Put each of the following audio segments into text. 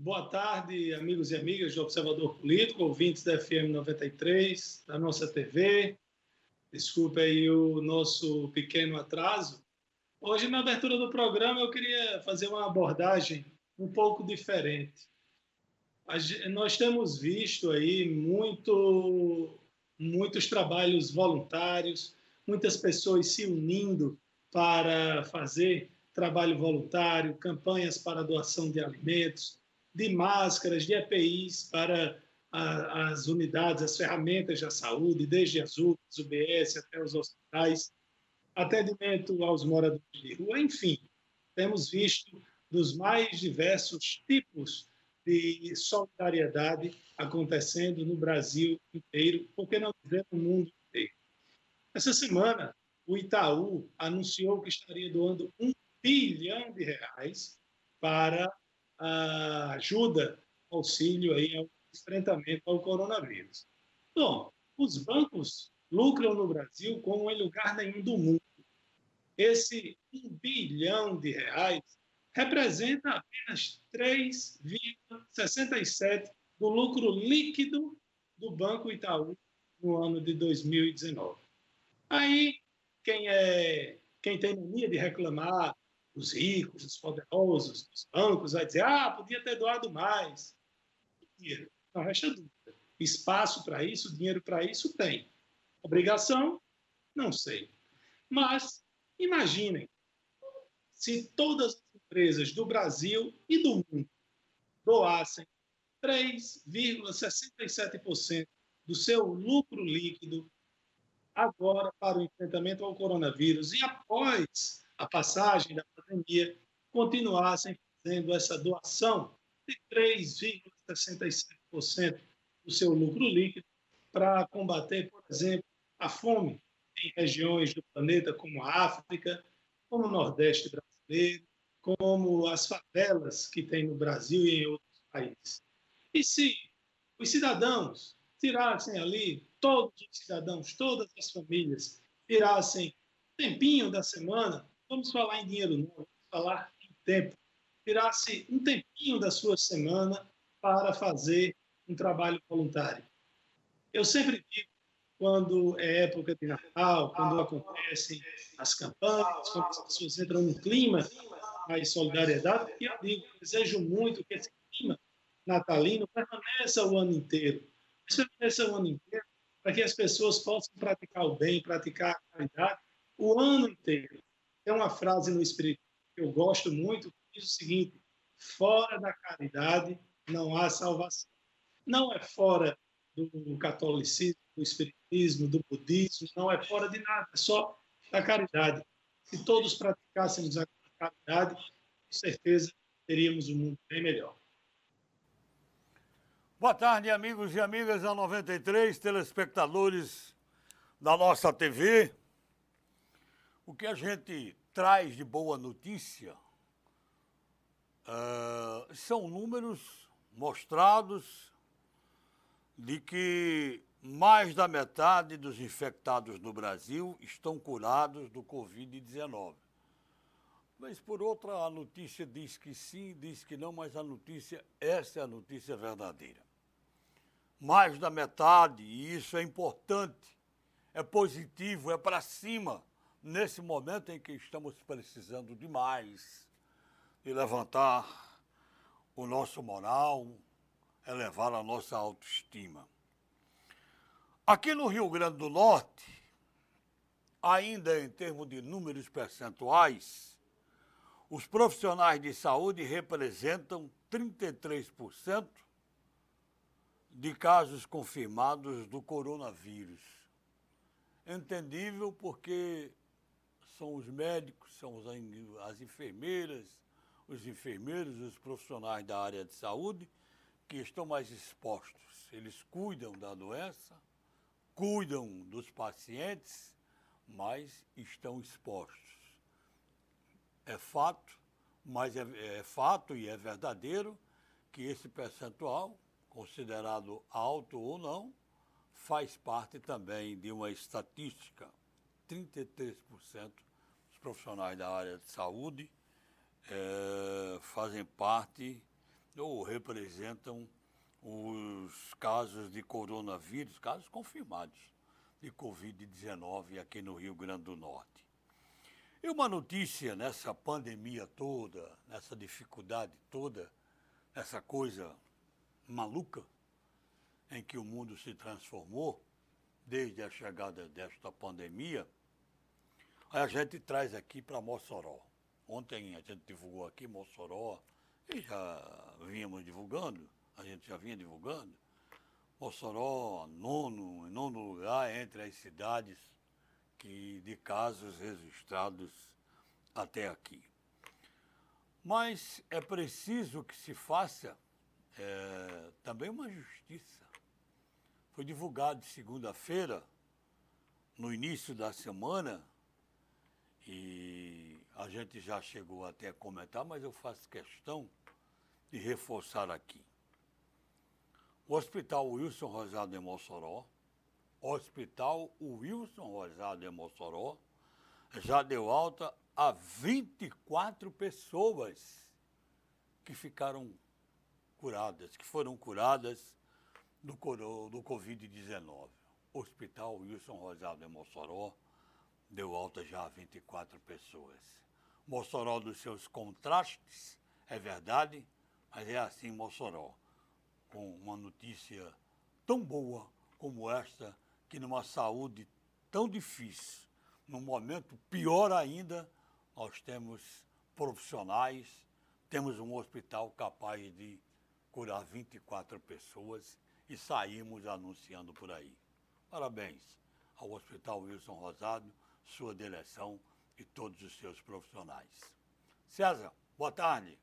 Boa tarde, amigos e amigas do Observador Político, ouvintes da FM 93, da nossa TV. Desculpe aí o nosso pequeno atraso. Hoje, na abertura do programa, eu queria fazer uma abordagem um pouco diferente. Nós temos visto aí muito, muitos trabalhos voluntários, muitas pessoas se unindo para fazer trabalho voluntário, campanhas para doação de alimentos, de máscaras, de EPIs para a, as unidades, as ferramentas da saúde, desde as UPAs, UBS até os hospitais, atendimento aos moradores de rua, enfim, temos visto dos mais diversos tipos de solidariedade acontecendo no Brasil inteiro, porque não dizer no mundo inteiro. Essa semana, o Itaú anunciou que estaria doando um bilhão de reais para ajuda, auxílio aí ao enfrentamento ao coronavírus. Bom, os bancos lucram no Brasil como em lugar nenhum do mundo. Esse um bilhão de reais representa apenas 3,67% do lucro líquido do Banco Itaú no ano de 2019. Aí, quem, é, quem tem mania de reclamar os ricos, os poderosos, os bancos, vai dizer, ah, podia ter doado mais. Não resta dúvida. Espaço para isso, dinheiro para isso tem. Obrigação? Não sei. Mas imaginem se todas as empresas do Brasil e do mundo doassem 3,67% do seu lucro líquido agora para o enfrentamento ao coronavírus e após a passagem da pandemia, continuassem fazendo essa doação de 3,67% do seu lucro líquido para combater, por exemplo, a fome em regiões do planeta como a África, como o Nordeste brasileiro, como as favelas que tem no Brasil e em outros países. E se os cidadãos tirassem ali, todos os cidadãos, todas as famílias, tirassem tempinho da semana vamos falar em dinheiro não, vamos falar em tempo. Tirasse um tempinho da sua semana para fazer um trabalho voluntário. Eu sempre digo, quando é época de Natal, quando acontecem as campanhas, quando as pessoas entram num clima mais solidariedade, eu digo, desejo muito que esse clima natalino permaneça o ano inteiro. Permaneça o ano inteiro para que as pessoas possam praticar o bem, praticar a caridade o ano inteiro. Tem uma frase no Espírito que eu gosto muito, que diz o seguinte: fora da caridade não há salvação. Não é fora do catolicismo, do espiritismo, do budismo, não é fora de nada, é só da caridade. Se todos praticássemos a caridade, com certeza teríamos um mundo bem melhor. Boa tarde, amigos e amigas da 93, telespectadores da nossa TV. O que a gente traz de boa notícia uh, são números mostrados de que mais da metade dos infectados no Brasil estão curados do Covid-19. Mas por outra, a notícia diz que sim, diz que não, mas a notícia, essa é a notícia verdadeira. Mais da metade, e isso é importante, é positivo, é para cima nesse momento em que estamos precisando demais de levantar o nosso moral, elevar a nossa autoestima. Aqui no Rio Grande do Norte, ainda em termos de números percentuais, os profissionais de saúde representam 33% de casos confirmados do coronavírus. Entendível porque são os médicos, são as enfermeiras, os enfermeiros, os profissionais da área de saúde que estão mais expostos. Eles cuidam da doença, cuidam dos pacientes, mas estão expostos. É fato, mas é, é fato e é verdadeiro que esse percentual, considerado alto ou não, faz parte também de uma estatística. 33% profissionais da área de saúde é, fazem parte ou representam os casos de coronavírus, casos confirmados de Covid-19 aqui no Rio Grande do Norte. E uma notícia nessa pandemia toda, nessa dificuldade toda, essa coisa maluca em que o mundo se transformou desde a chegada desta pandemia, a gente traz aqui para Mossoró. Ontem a gente divulgou aqui Mossoró e já vínhamos divulgando, a gente já vinha divulgando. Mossoró, nono, nono lugar entre as cidades que, de casos registrados até aqui. Mas é preciso que se faça é, também uma justiça. Foi divulgado segunda-feira, no início da semana, e a gente já chegou até a comentar, mas eu faço questão de reforçar aqui. O Hospital Wilson Rosado em Mossoró, Hospital Wilson Rosado em Mossoró, já deu alta a 24 pessoas que ficaram curadas, que foram curadas do, do Covid-19. Hospital Wilson Rosado em Mossoró deu alta já a 24 pessoas. Mossoró dos seus contrastes, é verdade, mas é assim Mossoró, com uma notícia tão boa como esta, que numa saúde tão difícil, num momento pior ainda, nós temos profissionais, temos um hospital capaz de curar 24 pessoas e saímos anunciando por aí. Parabéns ao Hospital Wilson Rosado, sua direção e todos os seus profissionais. César, boa tarde.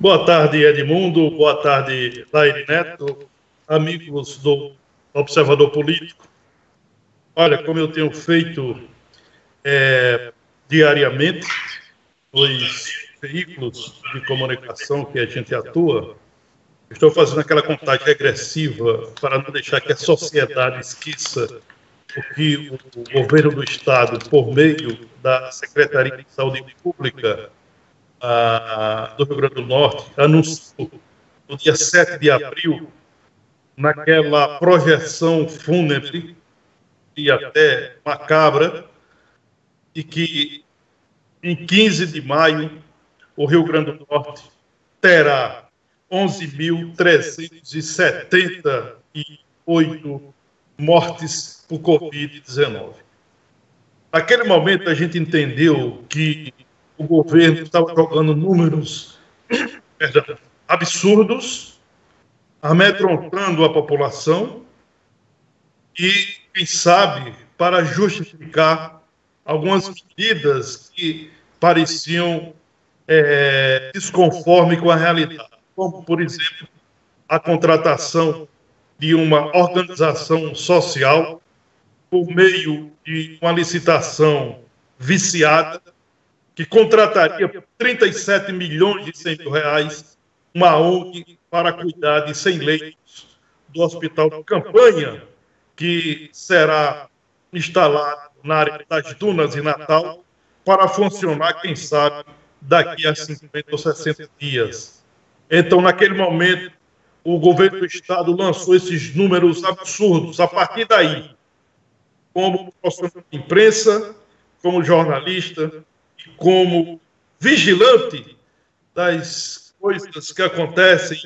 Boa tarde, Edmundo. Boa tarde, Laire Neto, amigos do Observador Político. Olha, como eu tenho feito é, diariamente nos veículos de comunicação que a gente atua, estou fazendo aquela contagem regressiva para não deixar que a sociedade esqueça o que o governo do Estado, por meio da Secretaria de Saúde Pública, a, do Rio Grande do Norte anunciou no dia 7 de abril, naquela projeção fúnebre e até macabra, e que em 15 de maio o Rio Grande do Norte terá 11.378 mortes por Covid-19. Naquele momento, a gente entendeu que o governo estava jogando números perdão, absurdos, amedrontando a população e, quem sabe, para justificar algumas medidas que pareciam é, com a realidade, como, por exemplo, a contratação de uma organização social por meio de uma licitação viciada que contrataria por 37 milhões de 100 mil reais uma ONG para cuidar de 100 leitos do hospital de campanha, que será instalado na área das Dunas e Natal, para funcionar, quem sabe, daqui a 50 ou 60 dias. Então, naquele momento, o governo do Estado lançou esses números absurdos. A partir daí, como profissional de imprensa, como jornalista, como vigilante das coisas que acontecem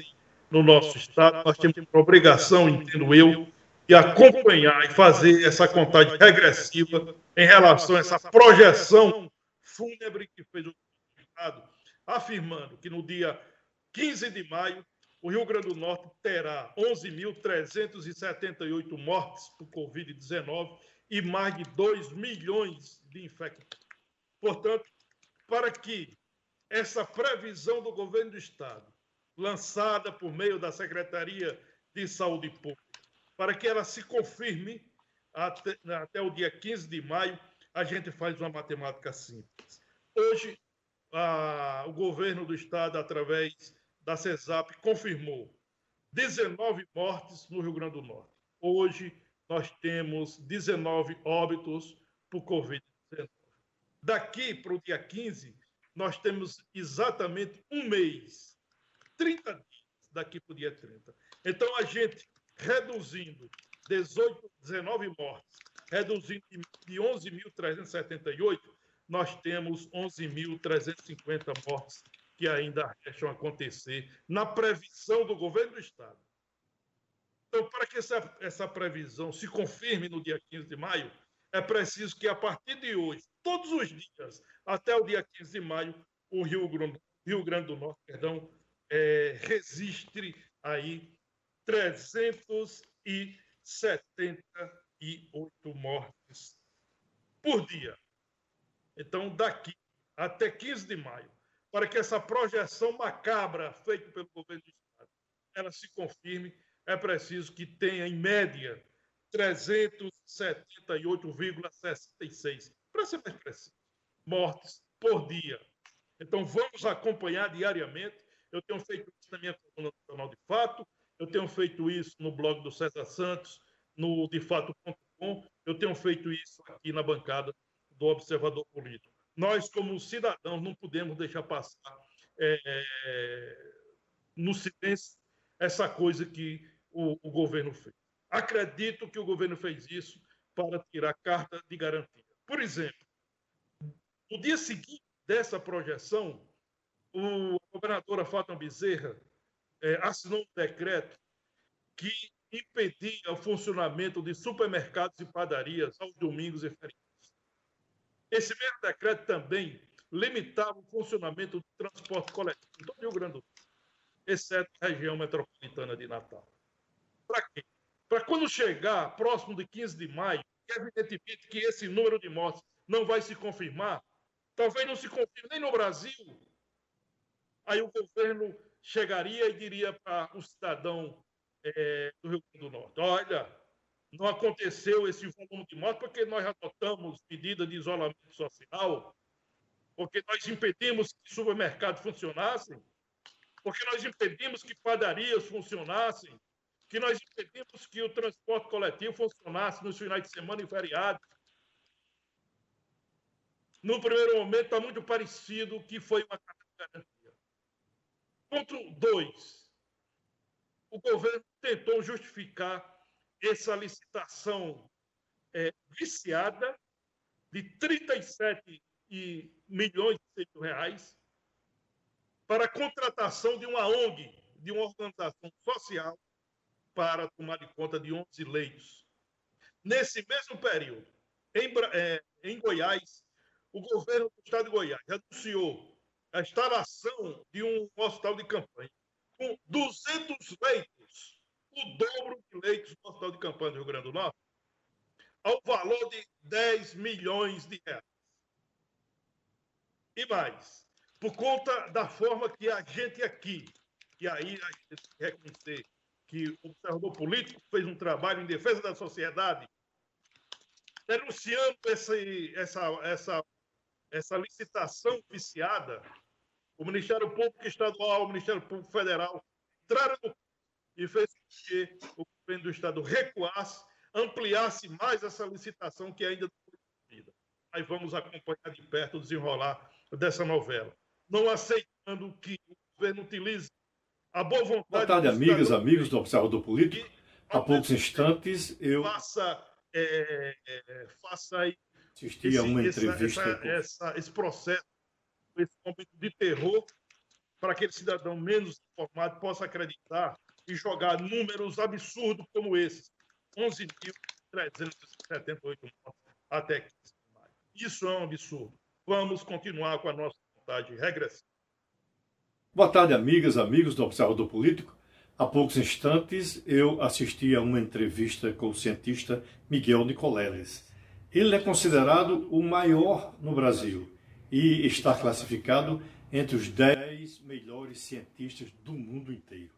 no nosso Estado, nós temos uma obrigação, entendo eu, de acompanhar e fazer essa contagem regressiva em relação a essa projeção fúnebre que fez o Estado, afirmando que no dia 15 de maio o Rio Grande do Norte terá 11.378 mortes por Covid-19 e mais de 2 milhões de infectados. Portanto, para que essa previsão do governo do Estado, lançada por meio da Secretaria de Saúde Pública, para que ela se confirme até, até o dia 15 de maio, a gente faz uma matemática simples. Hoje, a, o governo do Estado, através da CESAP, confirmou 19 mortes no Rio Grande do Norte. Hoje, nós temos 19 óbitos por Covid-19. Daqui para o dia 15, nós temos exatamente um mês, 30 dias daqui para o dia 30. Então, a gente reduzindo 18, 19 mortes, reduzindo de 11.378, nós temos 11.350 mortes que ainda restam acontecer na previsão do governo do Estado. Então, para que essa, essa previsão se confirme no dia 15 de maio, é preciso que, a partir de hoje, todos os dias, até o dia 15 de maio, o Rio Grande, Rio Grande do Norte perdão, é, registre aí 378 mortes por dia. Então, daqui até 15 de maio, para que essa projeção macabra feita pelo governo do Estado, ela se confirme, é preciso que tenha, em média, 378,66, para ser mais preciso, mortes por dia. Então, vamos acompanhar diariamente. Eu tenho feito isso na minha coluna nacional de fato, eu tenho feito isso no blog do César Santos, no defato.com, eu tenho feito isso aqui na bancada do Observador Político. Nós, como cidadãos, não podemos deixar passar é, no silêncio essa coisa que o, o governo fez. Acredito que o governo fez isso para tirar carta de garantia. Por exemplo, no dia seguinte dessa projeção, o, governadora Fátima Bezerra é, assinou um decreto que impedia o funcionamento de supermercados e padarias aos domingos e feriados. Esse mesmo decreto também limitava o funcionamento do transporte coletivo em todo o Rio Grande do Sul, exceto a região metropolitana de Natal. Para quê? Para quando chegar próximo de 15 de maio, evidentemente que esse número de mortes não vai se confirmar, talvez não se confirme nem no Brasil, aí o governo chegaria e diria para o cidadão é, do Rio Grande do Norte: olha, não aconteceu esse volume de mortes porque nós adotamos medidas de isolamento social, porque nós impedimos que supermercados funcionassem, porque nós impedimos que padarias funcionassem, que nós impedimos que o transporte coletivo funcionasse nos finais de semana e feriados. No primeiro momento, está muito parecido que foi uma garantia. Ponto 2. O governo tentou justificar essa licitação é, viciada de 37 e milhões de reais para a contratação de uma ONG, de uma organização social, para tomar de conta de 11 leitos. Nesse mesmo período, em, é, em Goiás, o governo do estado de Goiás anunciou a instalação de um hospital de campanha com 200 leitos, o dobro de leitos do hospital de campanha do Rio Grande do Norte, ao valor de 10 milhões de reais. E mais, por conta da forma que a gente aqui, e aí a gente tem que reconhecer que o observador político fez um trabalho em defesa da sociedade, denunciando essa, essa, essa licitação viciada, o Ministério Público Estadual, o Ministério Público Federal entraram no e fez com que o governo do Estado recuasse, ampliasse mais essa licitação que ainda não foi cumprida. Aí vamos acompanhar de perto o desenrolar dessa novela. Não aceitando que o governo utilize a boa vontade... Boa tarde, amigas, amigos do Observador Político. Há poucos instantes eu... Faça, é, é, faça aí... Assisti a uma entrevista... Essa, essa, esse processo esse momento de terror para aquele cidadão menos informado possa acreditar e jogar números absurdos como esses. 11.378 mortes até 15 de maio. Isso é um absurdo. Vamos continuar com a nossa vontade regressiva. Boa tarde, amigas, amigos do Observador Político. Há poucos instantes eu assisti a uma entrevista com o cientista Miguel Nicoleles. Ele é considerado o maior no Brasil e está classificado entre os 10 melhores cientistas do mundo inteiro.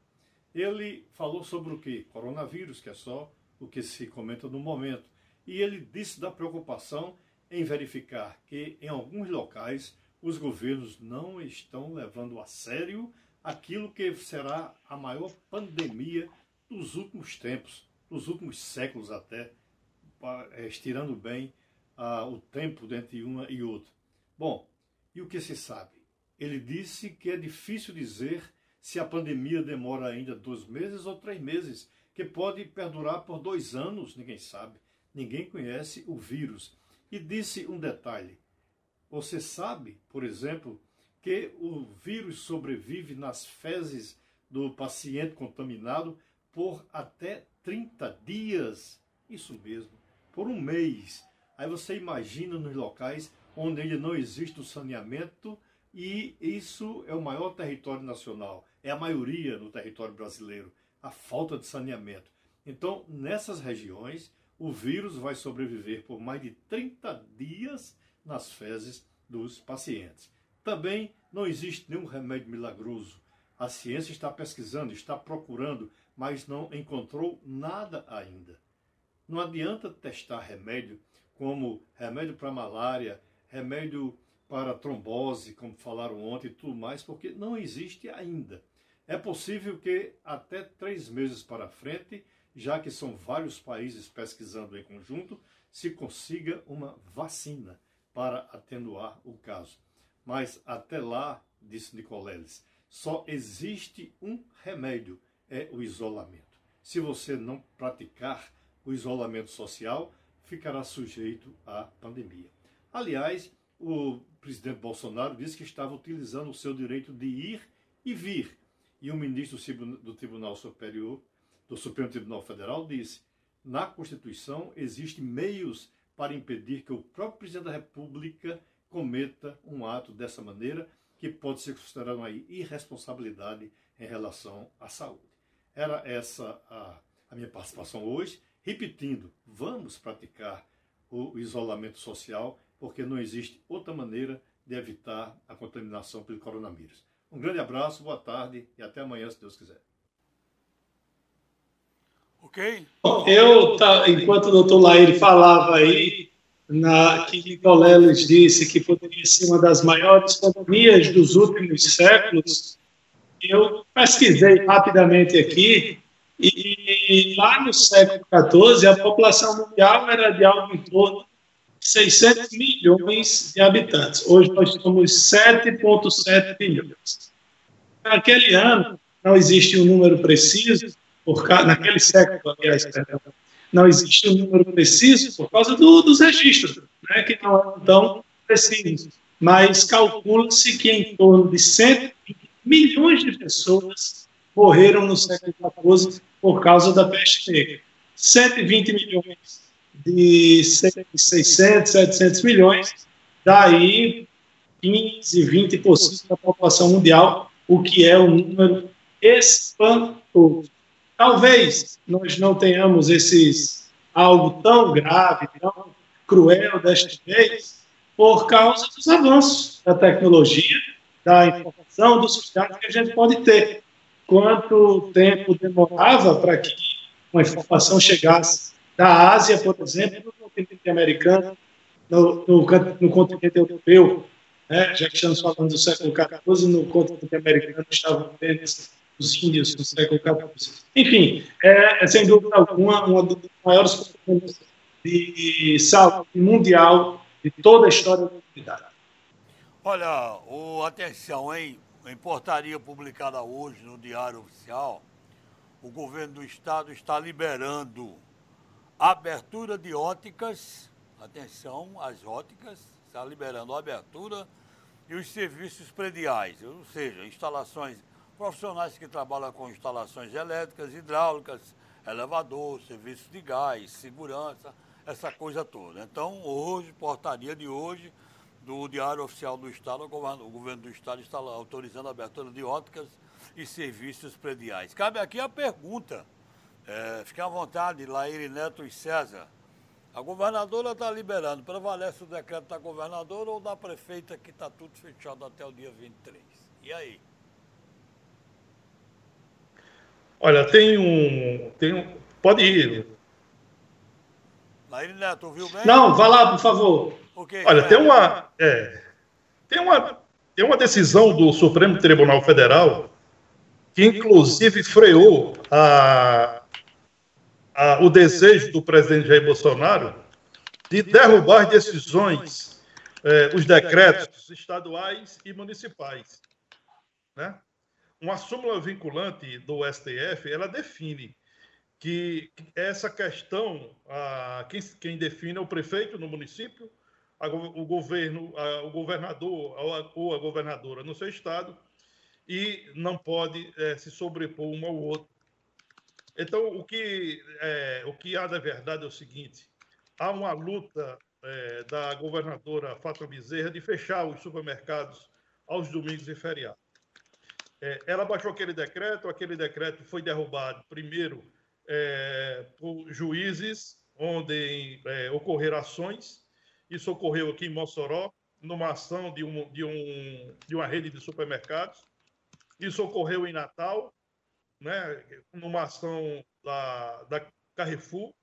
Ele falou sobre o que? Coronavírus, que é só o que se comenta no momento. E ele disse da preocupação em verificar que em alguns locais os governos não estão levando a sério aquilo que será a maior pandemia dos últimos tempos, dos últimos séculos até, estirando bem ah, o tempo entre uma e outra. Bom, e o que se sabe? ele disse que é difícil dizer se a pandemia demora ainda dois meses ou três meses, que pode perdurar por dois anos, ninguém sabe. Ninguém conhece o vírus. E disse um detalhe: você sabe, por exemplo, que o vírus sobrevive nas fezes do paciente contaminado por até 30 dias. Isso mesmo, por um mês. Aí você imagina nos locais onde ainda não existe o saneamento e isso é o maior território nacional, é a maioria no território brasileiro, a falta de saneamento. Então, nessas regiões, o vírus vai sobreviver por mais de 30 dias nas fezes dos pacientes. Também não existe nenhum remédio milagroso. A ciência está pesquisando, está procurando, mas não encontrou nada ainda. Não adianta testar remédio como remédio para malária, remédio para trombose, como falaram ontem e tudo mais, porque não existe ainda. É possível que até três meses para frente, já que são vários países pesquisando em conjunto, se consiga uma vacina para atenuar o caso. Mas até lá, disse Nicoleles, só existe um remédio, é o isolamento. Se você não praticar o isolamento social, ficará sujeito à pandemia. Aliás, o presidente Bolsonaro disse que estava utilizando o seu direito de ir e vir. E o ministro do Tribunal Superior, do Supremo Tribunal Federal, disse: na Constituição existem meios para impedir que o próprio presidente da República cometa um ato dessa maneira, que pode ser considerado uma irresponsabilidade em relação à saúde. Era essa a, a minha participação hoje, repetindo: vamos praticar o isolamento social, porque não existe outra maneira de evitar a contaminação pelo coronavírus. Um grande abraço, boa tarde e até amanhã, se Deus quiser. Ok. Eu, tá, enquanto o doutor Laíre falava aí, na, que Nicoleles disse que poderia ser uma das maiores pandemias dos últimos séculos, eu pesquisei rapidamente aqui, e, e lá no século XIV a população mundial era de algo em torno 600 milhões de habitantes. Hoje nós somos 7,7 bilhões. Naquele ano, não existe um número preciso, por, naquele século, aliás, não existe um número preciso por causa do, dos registros, né, que não eram tão precisos. Mas calcula-se que em torno de 120 milhões de pessoas morreram no século XIV por causa da peste negra. 120 milhões de 600, 700 milhões, daí 15, 20% da população mundial, o que é um número espantoso. Talvez nós não tenhamos esses algo tão grave, tão cruel desta vez, por causa dos avanços da tecnologia, da informação, dos cuidados que a gente pode ter. Quanto tempo demorava para que uma informação chegasse da Ásia, por exemplo, no continente americano, no, no, no continente europeu, né? já que estamos falando do século XIV, no continente americano estavam apenas os índios do século XIV. Enfim, é, é, sem dúvida alguma uma das maiores problemas de saúde mundial de toda a história da humanidade. Olha, o, atenção, hein? Em portaria publicada hoje no Diário Oficial, o governo do estado está liberando abertura de óticas, atenção, as óticas, está liberando a abertura e os serviços prediais, ou seja, instalações profissionais que trabalham com instalações elétricas, hidráulicas, elevador, serviço de gás, segurança, essa coisa toda. Então, hoje, portaria de hoje, do Diário Oficial do Estado, o governo do Estado está autorizando a abertura de óticas e serviços prediais. Cabe aqui a pergunta, é, fique à vontade, Laíre Neto e César. A governadora está liberando, prevalece o decreto da governadora ou da prefeita que está tudo fechado até o dia 23? E aí? Olha, tem um. Tem um pode ir. Laíri Neto, ouviu bem? Não, vá lá, por favor. Okay, Olha, é. tem uma. É, tem uma. Tem uma decisão do Supremo Tribunal Federal que, inclusive, freou a, o desejo do presidente Jair Bolsonaro de derrubar decisões é, os decretos estaduais e municipais. Né? Uma súmula vinculante do STF, ela define que essa questão, a, quem, quem define é o prefeito no município, a, o governo, a, o governador ou a, ou a, governadora no seu estado, e não pode é, se sobrepor um ao outro. Então, o que, é, o que há da verdade é o seguinte: há uma luta é, da governadora Fátima Bezerra de fechar os supermercados aos domingos e feriados. É, ela baixou aquele decreto, aquele decreto foi derrubado primeiro é, por juízes, onde é, ocorreram ações. Isso ocorreu aqui em Mossoró, numa ação de, um, de, um, de uma rede de supermercados. Isso ocorreu em Natal, né, numa ação da, da Carrefour.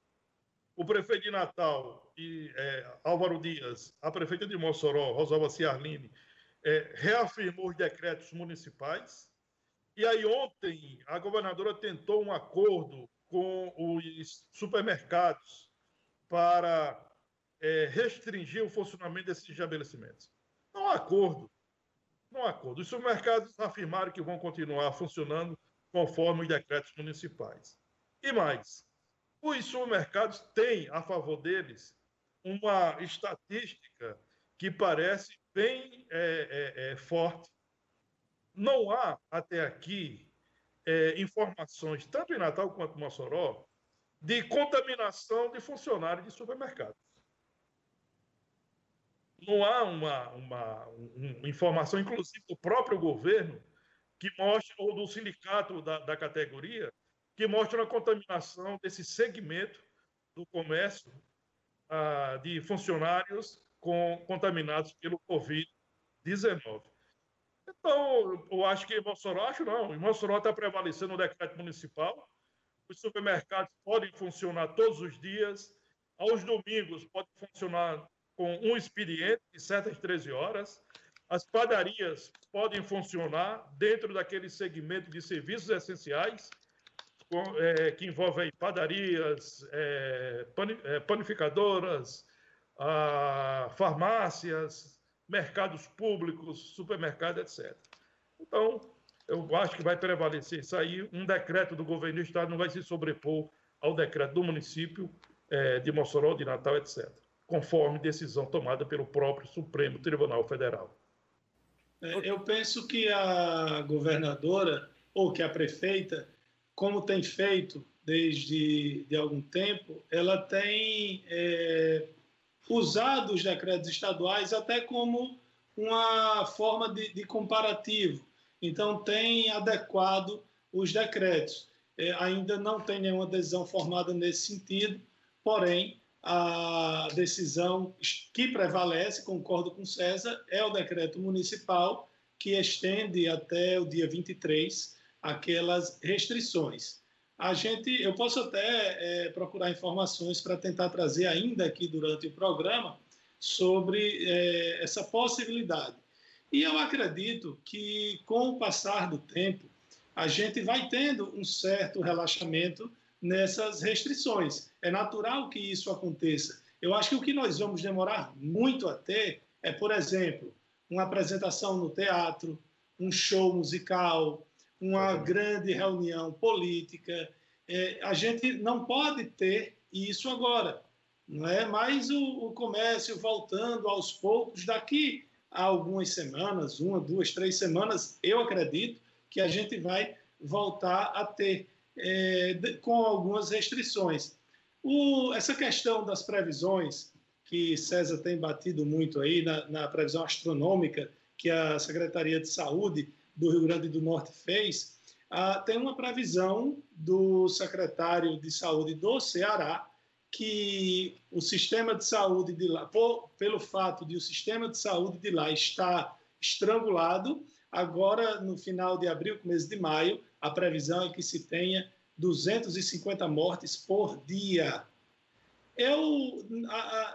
O prefeito de Natal, e, é, Álvaro Dias, a prefeita de Mossoró, Rosalba Ciarline, é, reafirmou os decretos municipais. E aí, ontem, a governadora tentou um acordo com os supermercados para é, restringir o funcionamento desses estabelecimentos. Não há acordo. Não há acordo. Os supermercados afirmaram que vão continuar funcionando conforme os decretos municipais. E mais, os supermercados têm a favor deles uma estatística que parece bem é, é, é, forte. Não há, até aqui, é, informações, tanto em Natal quanto em Mossoró, de contaminação de funcionários de supermercados. Não há uma, uma, uma informação, inclusive do próprio governo, que mostra, ou do sindicato da, da categoria, que mostra a contaminação desse segmento do comércio ah, de funcionários com, contaminados pelo Covid-19. Então, eu acho que em Mossoró, acho não, em Mossoró está prevalecendo o decreto municipal, os supermercados podem funcionar todos os dias, aos domingos pode funcionar com um expediente de certas 13 horas, as padarias podem funcionar dentro daquele segmento de serviços essenciais, é, que envolvem padarias, é, é, panificadoras, farmácias, mercados públicos, supermercados, etc. Então, eu acho que vai prevalecer isso aí. Um decreto do governo do Estado não vai se sobrepor ao decreto do município de Mossoró, de Natal, etc., conforme decisão tomada pelo próprio Supremo Tribunal Federal. É, eu penso que a governadora ou que a prefeita, como tem feito desde de algum tempo, ela tem é, usado os decretos estaduais até como uma forma de, de comparativo. Então, tem adequado os decretos. É, ainda não tem nenhuma decisão formada nesse sentido, porém, a decisão que prevalece, concordo com César, é o decreto municipal que estende até o dia 23 aquelas restrições. A gente, eu posso até é, procurar informações para tentar trazer ainda aqui durante o programa sobre é, essa possibilidade. E eu acredito que com o passar do tempo a gente vai tendo um certo relaxamento nessas restrições. É natural que isso aconteça. Eu acho que o que nós vamos demorar muito a ter é, por exemplo, uma apresentação no teatro, um show musical, uma grande reunião política. É, a gente não pode ter isso agora, não é? Mas o, o comércio voltando aos poucos, daqui a algumas semanas, uma, duas, três semanas, eu acredito que a gente vai voltar a ter é, com algumas restrições. O, essa questão das previsões, que César tem batido muito aí na, na, previsão astronômica que a Secretaria de Saúde do Rio Grande do Norte fez, ah, tem uma previsão do secretário de Saúde do Ceará que o sistema de saúde de lá, por, pelo fato de o sistema de saúde de lá estar estrangulado, agora no final de abril, começo de maio, a previsão é que se tenha 250 mortes por dia. Eu,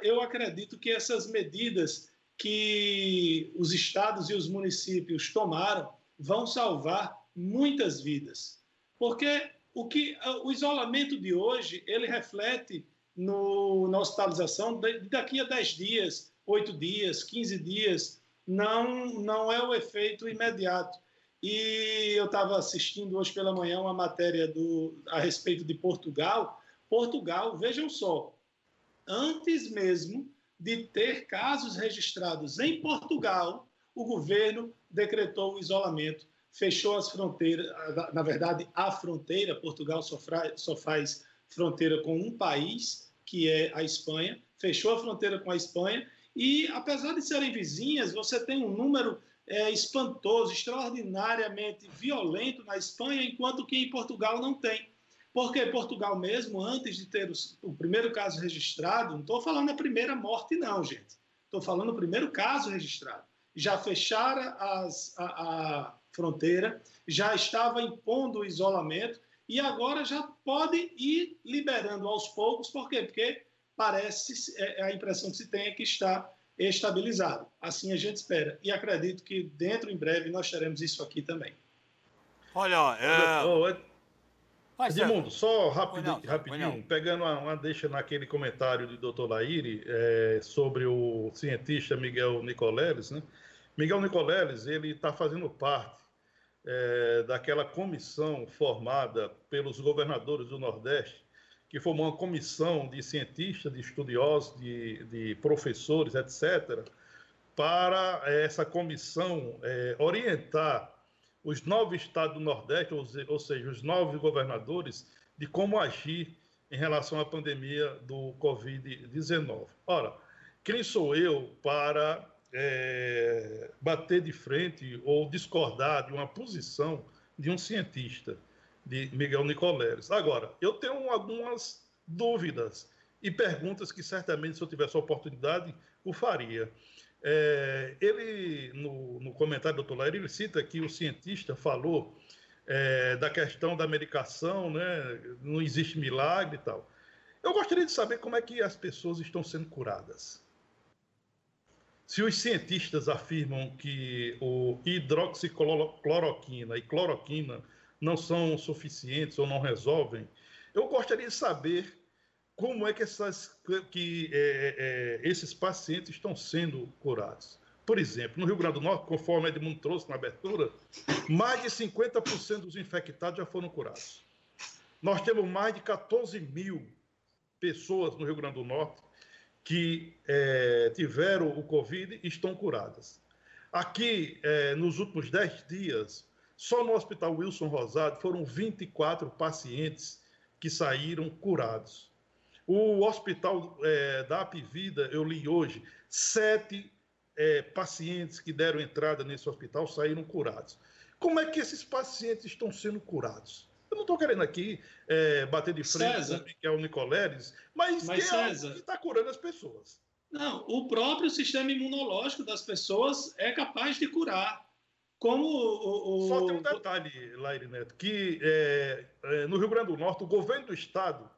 eu acredito que essas medidas que os estados e os municípios tomaram vão salvar muitas vidas. Porque o, que, o isolamento de hoje, ele reflete no, na hospitalização daqui a 10 dias, oito dias, 15 dias, não, não é o efeito imediato. E eu estava assistindo hoje pela manhã uma matéria do, a respeito de Portugal. Portugal, vejam só, antes mesmo de ter casos registrados em Portugal, o governo decretou o isolamento, fechou as fronteiras, na verdade, a fronteira, Portugal só, só faz fronteira com um país, que é a Espanha, fechou a fronteira com a Espanha, e apesar de serem vizinhas, você tem um número é, espantoso, extraordinariamente violento na Espanha, enquanto que em Portugal não tem. Porque Portugal mesmo, antes de ter o, primeiro caso registrado, não estou falando a primeira morte não, gente. Estou falando o primeiro caso registrado. Já fecharam as, a, a fronteira, já estava impondo o isolamento e agora já pode ir liberando aos poucos. Por quê? Porque parece, é, a impressão que se tem é que está estabilizado. Assim a gente espera. E acredito que dentro, em breve, nós teremos isso aqui também. Olha, é... Edmundo, só rapidinho, não, rapidinho pegando uma, uma, deixa naquele comentário do Dr. Laire é, sobre o cientista Miguel Nicoleles, né? Miguel Nicoleles, ele está fazendo parte é, daquela comissão formada pelos governadores do Nordeste que formou uma comissão de cientistas, de estudiosos, de, de professores, etc., para essa comissão é, orientar os nove estados do Nordeste, ou, ou seja, os nove governadores, de como agir em relação à pandemia do Covid-19. Ora, quem sou eu para é, bater de frente ou discordar de uma posição de um cientista? De Miguel Nicoleles. Agora, eu tenho algumas dúvidas e perguntas que certamente, se eu tivesse a oportunidade, o faria. É, ele, no, no, comentário do doutor Lair, ele cita que o cientista falou é, da questão da medicação, né? não existe milagre e tal. Eu gostaria de saber como é que as pessoas estão sendo curadas. Se os cientistas afirmam que o hidroxicloroquina e cloroquina não são suficientes ou não resolvem. Eu gostaria de saber como é que, essas, que é, é, esses pacientes estão sendo curados. Por exemplo, no Rio Grande do Norte, conforme Edmundo trouxe na abertura, mais de 50% dos infectados já foram curados. Nós temos mais de 14 mil pessoas no Rio Grande do Norte que é, tiveram o Covid e estão curadas. Aqui, é, nos últimos 10 dias, só no Hospital Wilson Rosado foram 24 pacientes que saíram curados. O Hospital é, da Apivida, eu li hoje, sete é, pacientes que deram entrada nesse hospital saíram curados. Como é que esses pacientes estão sendo curados? Eu não estou querendo aqui é, bater de frente César. com o Miquel Nicoleres, mas, mas tem César, que está curando as pessoas. Não, o próprio sistema imunológico das pessoas é capaz de curar. Como o, o... Só tem um detalhe, Laire Neto, que é, é, no Rio Grande do Norte, o governo do estado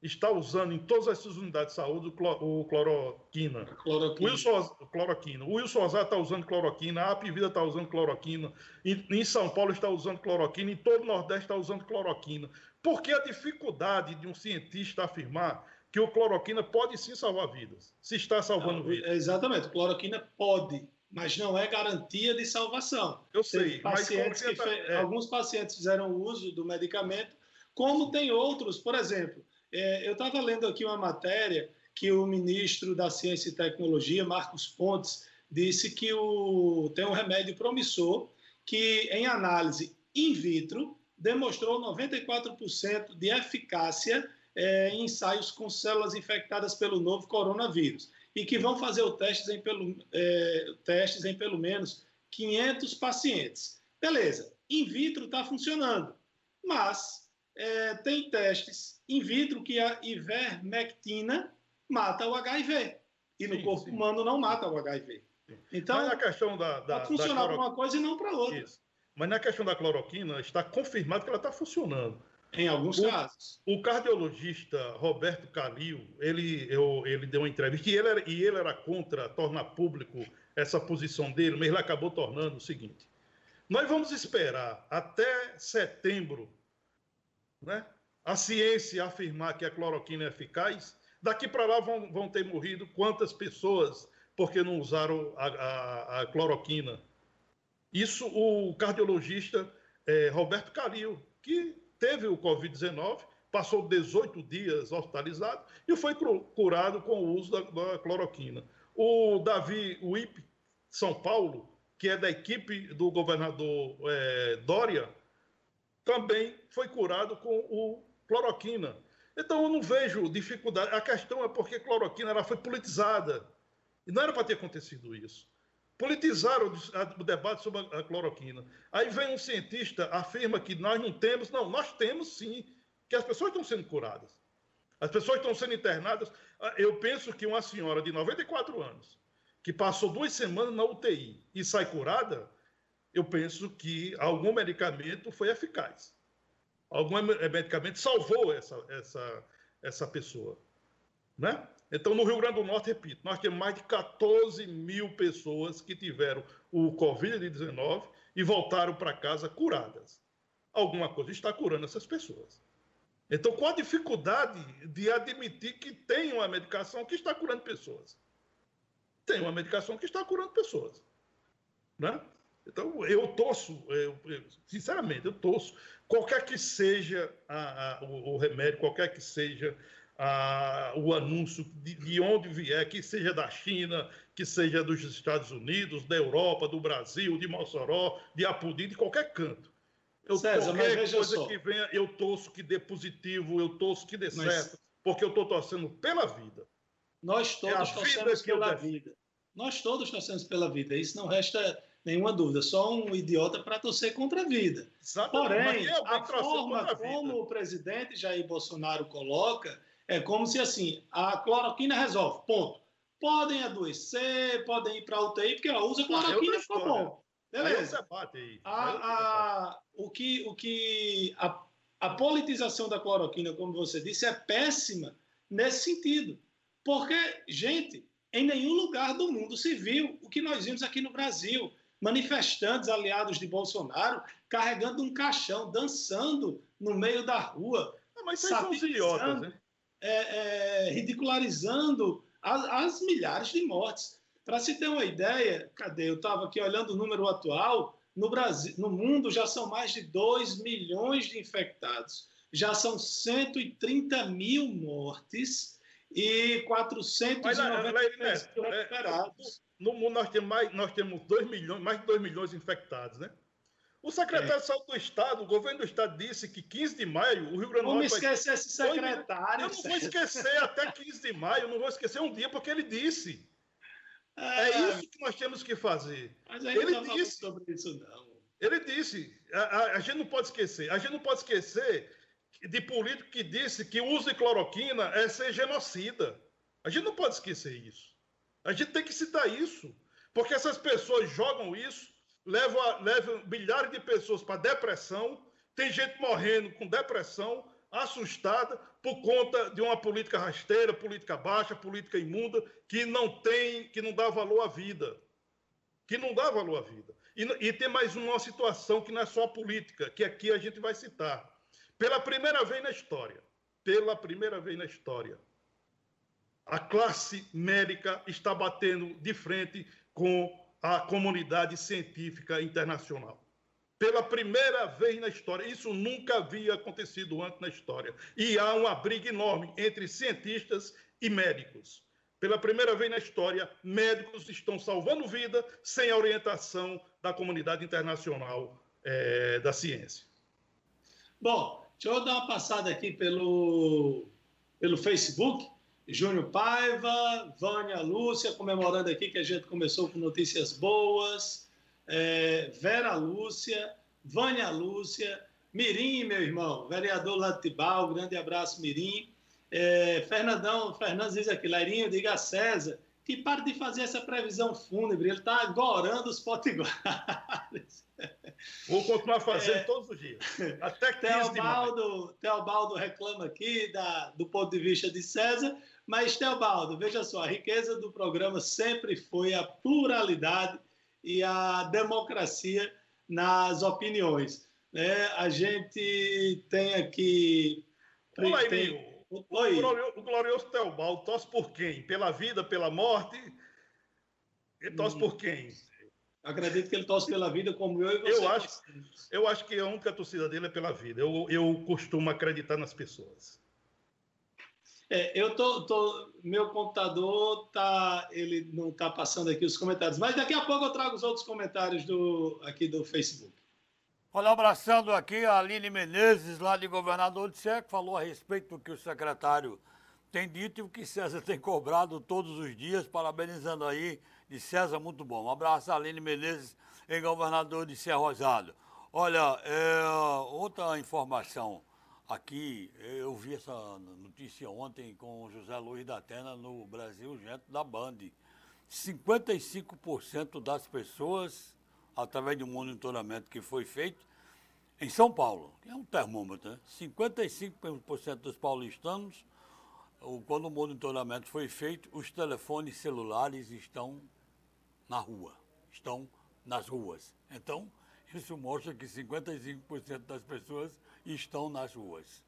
está usando em todas as suas unidades de saúde o, cloroquina. Cloroquina. O Wilson, cloroquina. O Wilson Osar está usando cloroquina, a Apivida está usando cloroquina, em, em, São Paulo está usando cloroquina, em todo o Nordeste está usando cloroquina. Por que a dificuldade de um cientista afirmar que o cloroquina pode sim salvar vidas, se está salvando Não, vidas? Exatamente, cloroquina pode mas não é garantia de salvação. Eu sei, pacientes mas fe... é. alguns pacientes fizeram uso do medicamento, como tem outros, por exemplo, é, eu estava lendo aqui uma matéria que o ministro da Ciência e Tecnologia, Marcos Pontes, disse que o... tem um remédio promissor que, em análise in vitro, demonstrou 94% de eficácia é, em ensaios com células infectadas pelo novo coronavírus e que vão fazer o testes em pelo, é, testes em pelo menos 500 pacientes. Beleza, in vitro está funcionando, mas é, tem testes in vitro que a ivermectina mata o HIV e no sim, corpo sim. humano não mata o HIV. Então, Mas a questão da, da pode funcionar para uma coisa e não para outra. Isso. Mas na questão da cloroquina está confirmado que ela está funcionando. Em alguns o, casos. O cardiologista Roberto Calil, ele, eu, ele deu uma entrevista e ele, era, e ele era contra tornar público essa posição dele, mas ele acabou tornando o seguinte: nós vamos esperar até setembro né, a ciência afirmar que a cloroquina é eficaz. Daqui para lá vão, vão ter morrido quantas pessoas porque não usaram a, a, a cloroquina. Isso o cardiologista é, Roberto Calil, que teve o Covid-19, passou 18 dias hospitalizado e foi curado com o uso da, da cloroquina. O Davi Wip, São Paulo, que é da equipe do governador é, Dória, também foi curado com o cloroquina. Então eu não vejo dificuldade. A questão é porque cloroquina ela foi politizada. E não era para ter acontecido isso. Politizaram o debate sobre a cloroquina. Aí vem um cientista, afirma que nós não temos. Não, nós temos sim, que as pessoas estão sendo curadas. As pessoas estão sendo internadas. Ah, eu penso que uma senhora de 94 anos, que passou duas semanas na UTI e sai curada, eu penso que algum medicamento foi eficaz. Algum medicamento salvou essa, essa, essa pessoa. Né? Então, no Rio Grande do Norte, repito, nós temos mais de 14 mil pessoas que tiveram o Covid-19 e voltaram para casa curadas. Alguma coisa está curando essas pessoas. Então, qual a dificuldade de admitir que tem uma medicação que está curando pessoas? Tem uma medicação que está curando pessoas. Né? Então, eu torço, eu, sinceramente, eu torço. Qualquer que seja a, a, o, o, remédio, qualquer que seja a, o anúncio de, de, onde vier, que seja da China, que seja dos Estados Unidos, da Europa, do Brasil, de Mossoró, de Apudi, de qualquer canto. Eu, César, qualquer coisa só. que venha, eu torço que dê positivo, eu torço que dê mas... certo, porque eu estou torcendo pela vida. Nós é todos é torcemos pela vida. Nós todos torcemos pela vida. Isso não resta nenhuma dúvida. Só um idiota para torcer contra a vida. Exatamente. Porém, a forma como o presidente Jair Bolsonaro coloca é como se assim, a cloroquina resolve, ponto. Podem adoecer, podem ir para a UTI, porque ela usa ah, cloroquina e ficou bom. Beleza. Aí a, a, o que, o que a, a politização da cloroquina, como você disse, é péssima nesse sentido. Porque, gente, em nenhum lugar do mundo se viu o que nós vimos aqui no Brasil. Manifestantes aliados de Bolsonaro carregando um caixão, dançando no meio da rua. Ah, mas são os idiotas, né? É, é, ridicularizando as, as milhares de mortes. Para se ter uma ideia, cadê? Eu estava aqui olhando o número atual. No Brasil, no mundo já são mais de 2 milhões de infectados, já são 130 mil mortes e 490 mil é, recuperados. No mundo nós temos mais, nós temos 2 milhões, mais de 2 milhões de infectados, né? O secretário é. de saúde do Estado, o governo do Estado disse que 15 de maio o Rio Grande do Norte. Vamos esquecer vai... esse secretário. Eu não vou esquecer até 15 de maio, não vou esquecer um dia, porque ele disse. É, é isso que nós temos que fazer. Mas aí ele não disse sobre isso, não. Ele disse, a, a, a, gente não pode esquecer, a gente não pode esquecer de político que disse que o uso de cloroquina é ser genocida. A gente não pode esquecer isso. A gente tem que citar isso, porque essas pessoas jogam isso, levam, levam milhares de pessoas para depressão, tem gente morrendo com depressão, assustada por conta de uma política rasteira, política baixa, política imunda, que não tem, que não dá valor à vida. Que não dá valor à vida. E, e tem mais uma situação que não é só política, que aqui a gente vai citar. Pela primeira vez na história, pela primeira vez na história, a classe médica está batendo de frente com a comunidade científica internacional pela primeira vez na história. Isso nunca havia acontecido antes na história. E há uma briga enorme entre cientistas e médicos. Pela primeira vez na história, médicos estão salvando vida sem a orientação da comunidade internacional é, da ciência. Bom, deixa eu dar uma passada aqui pelo, pelo Facebook. Júnior Paiva, Vânia Lúcia, comemorando aqui que a gente começou com notícias boas é, Vera Lúcia, Vânia Lúcia, Mirim, meu irmão, vereador Latibal, grande abraço, Mirim. É, Fernandão, Fernandes diz aqui, Lairinho, diga a César que pare de fazer essa previsão fúnebre, ele está agorando os potiguares. Vou continuar fazendo é, todos os dias. Até que Teobaldo, Teobaldo reclama aqui da, do ponto de vista de César, mas Teobaldo, veja só, a riqueza do programa sempre foi a pluralidade e a democracia nas opiniões. Né? A gente tem aqui. Olá, tem... O, glorioso, o glorioso Teobaldo torce por quem? Pela vida, pela morte? Ele torce por quem? Acredito que ele torce pela vida como eu e você. Eu acho, eu acho que a única torcida dele é pela vida. Eu, eu costumo acreditar nas pessoas. É, eu tô, tô, meu computador tá, ele não está passando aqui os comentários, mas daqui a pouco eu trago os outros comentários do aqui do Facebook. Olha, abraçando aqui a Aline Menezes, lá de Governador de que falou a respeito do que o secretário tem dito e o que César tem cobrado todos os dias, parabenizando aí de César, muito bom. Um abraço a Aline Menezes, em Governador de Rosado. Olha, é, outra informação aqui, eu vi essa notícia ontem com o José Luiz da Atena no Brasil Gente da Band. 55% das pessoas através de um monitoramento que foi feito em São Paulo, que é um termômetro, né? 55% dos paulistanos, quando o monitoramento foi feito, os telefones celulares estão na rua, estão nas ruas. Então, isso mostra que 55% das pessoas estão nas ruas.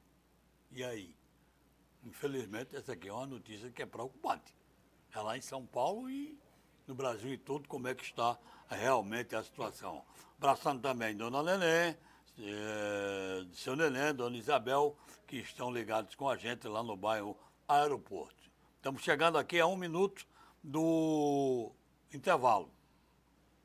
E aí? Infelizmente, essa aqui é uma notícia que é preocupante. É lá em São Paulo e no Brasil e tudo, como é que está realmente a situação. Abraçando também Dona Nenê, é, seu Nenê, Dona Isabel, que estão ligados com a gente lá no bairro Aeroporto. Estamos chegando aqui a um minuto do intervalo.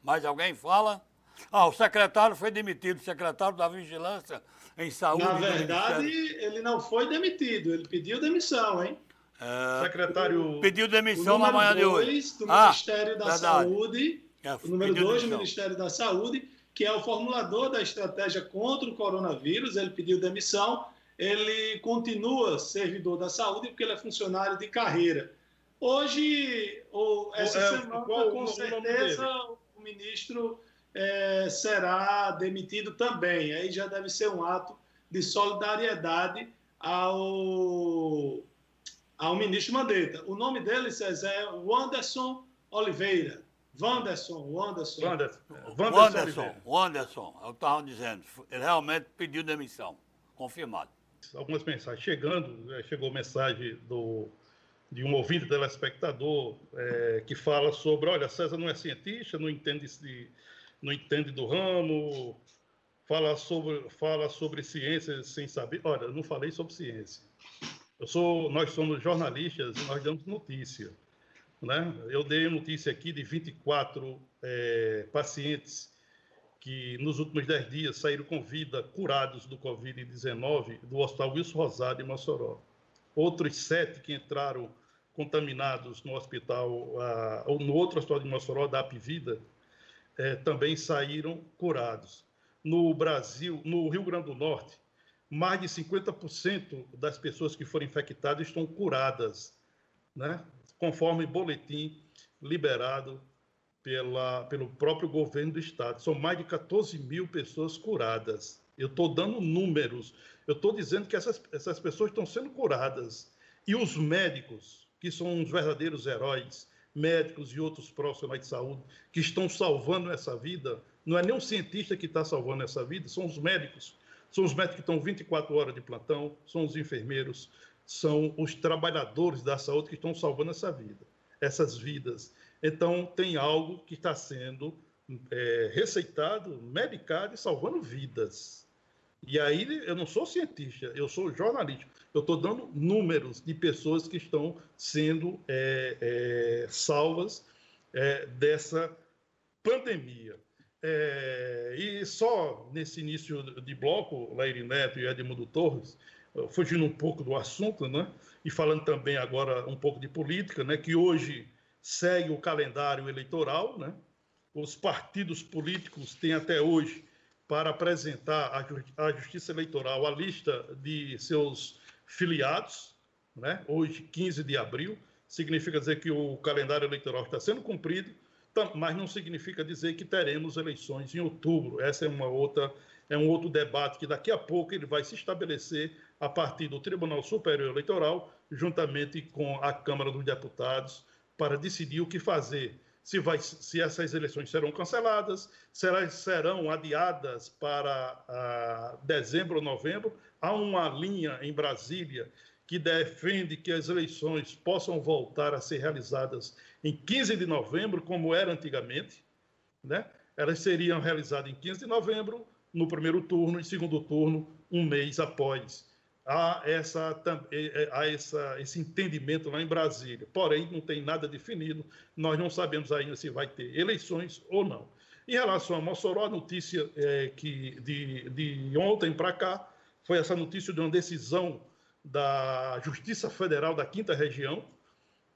Mais alguém fala? Ah, o secretário foi demitido, o secretário da Vigilância em Saúde. Na verdade, ele não foi demitido, ele pediu demissão, hein? É, secretário. Pediu demissão na manhã de hoje. do ah, Ministério da verdade. Saúde. É, o número 2 do Ministério da Saúde, que é o formulador da estratégia contra o coronavírus, ele pediu demissão. Ele continua servidor da saúde porque ele é funcionário de carreira. Hoje, ou essa é, semana, qual, com certeza, o ministro é, será demitido também. Aí já deve ser um ato de solidariedade ao ao ministro Mandetta. O nome dele, César, é Wanderson Oliveira. Wanderson, Wanderson. Wanderson, Wanderson, Wanderson, é eu estava dizendo. Ele realmente pediu demissão. Confirmado. Algumas mensagens chegando, né, chegou mensagem do, de um ouvinte telespectador é, que fala sobre, olha, César não é cientista, não entende, de, não entende do ramo, fala sobre, fala sobre ciência sem saber. Olha, eu não falei sobre ciência. Eu sou, nós somos jornalistas e nós damos notícia. Né? Eu dei notícia aqui de 24 é, pacientes que nos últimos 10 dias saíram com vida curados do Covid-19 do Hospital Wilson Rosado em Mossoró. Outros sete que entraram contaminados no hospital, ah, ou no outro hospital de Mossoró, da Apivida, é, também saíram curados. No Brasil, no Rio Grande do Norte, mais de 50% das pessoas que foram infectadas estão curadas, né? conforme boletim liberado pela, pelo próprio governo do estado. São mais de 14 mil pessoas curadas. Eu estou dando números, eu estou dizendo que essas, essas pessoas estão sendo curadas. E os médicos, que são os verdadeiros heróis, médicos e outros profissionais de saúde, que estão salvando essa vida, não é nem um cientista que está salvando essa vida, são os médicos são os médicos que estão 24 horas de plantão, são os enfermeiros, são os trabalhadores da saúde que estão salvando essa vida, essas vidas. Então, tem algo que está sendo é, receitado, medicado e salvando vidas. E aí, eu não sou cientista, eu sou jornalista. Eu estou dando números de pessoas que estão sendo é, é, salvas é, dessa pandemia. É, e só nesse início de bloco, Laíri Neto e Edmundo Torres, fugindo um pouco do assunto, né? e falando também agora um pouco de política, né? que hoje segue o calendário eleitoral, né? os partidos políticos têm até hoje para apresentar à Justiça Eleitoral a lista de seus filiados, né? hoje, 15 de abril, significa dizer que o calendário eleitoral está sendo cumprido, mas não significa dizer que teremos eleições em outubro. Essa é uma outra é um outro debate que daqui a pouco ele vai se estabelecer a partir do Tribunal Superior Eleitoral, juntamente com a Câmara dos Deputados, para decidir o que fazer. Se, vai, se essas eleições serão canceladas, serão adiadas para uh, dezembro ou novembro. Há uma linha em Brasília que defende que as eleições possam voltar a ser realizadas em 15 de novembro, como era antigamente, né? Elas seriam realizadas em 15 de novembro, no primeiro turno e segundo turno, um mês após. Há, essa, há essa, esse entendimento lá em Brasília. Porém, não tem nada definido, nós não sabemos ainda se vai ter eleições ou não. Em relação a Mossoró, a notícia é, que de, de ontem para cá foi essa notícia de uma decisão da Justiça Federal da Quinta Região,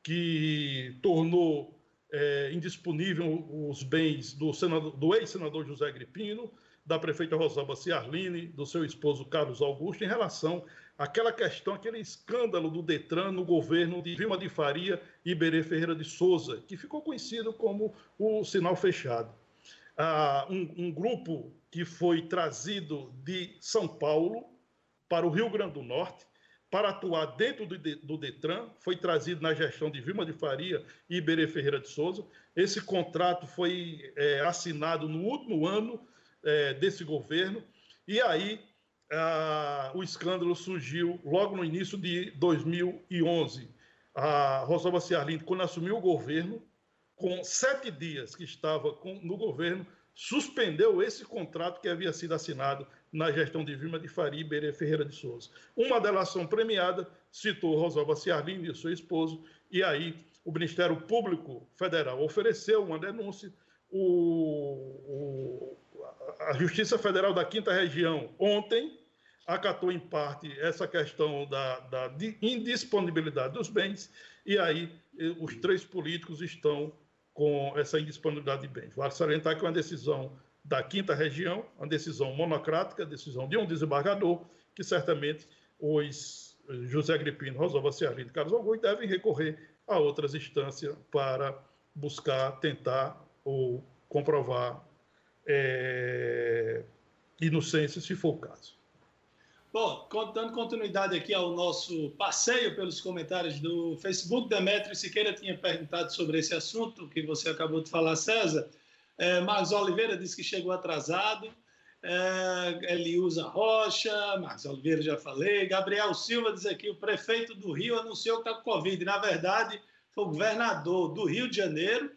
que tornou é, indisponível os bens do, do ex-senador José Gripino, da prefeita Rosalba Ciarline, do seu esposo Carlos Augusto, em relação àquela questão, aquele escândalo do Detran no governo de Vilma de Faria e Berê Ferreira de Souza, que ficou conhecido como o sinal fechado. Ah, um, um grupo que foi trazido de São Paulo para o Rio Grande do Norte, para atuar dentro do, do, Detran, foi trazido na gestão de Vilma de Faria e Iberê Ferreira de Souza. Esse contrato foi é, assinado no último ano é, desse governo, e aí a, o escândalo surgiu logo no início de 2011. A Rosalba Ciarlindo, quando assumiu o governo, com sete dias que estava com, no governo, suspendeu esse contrato que havia sido assinado na gestão de Vilma de Faria e Ferreira de Souza. Uma delação premiada citou Rosalba Ciarlindo e seu esposo, e aí o Ministério Público Federal ofereceu uma denúncia, o, a Justiça Federal da Quinta Região, ontem, acatou em parte essa questão da, da indisponibilidade dos bens, e aí eh, os três políticos estão com essa indisponibilidade de bens. Vale salientar que é uma decisão da Quinta Região, uma decisão monocrática, decisão de um desembargador, que certamente os José Agripino, Rosalba Ciarlino e Carlos Augusto devem recorrer a outras instâncias para buscar, tentar ou comprovar é, inocência, se for o caso. Bom, dando continuidade aqui ao nosso passeio pelos comentários do Facebook, Demetrio Siqueira tinha perguntado sobre esse assunto que você acabou de falar, César. É, Marcos Oliveira disse que chegou atrasado. É, Eliusa Rocha, Marcos Oliveira já falei. Gabriel Silva diz aqui: o prefeito do Rio anunciou que está com Covid. Na verdade, foi o governador do Rio de Janeiro,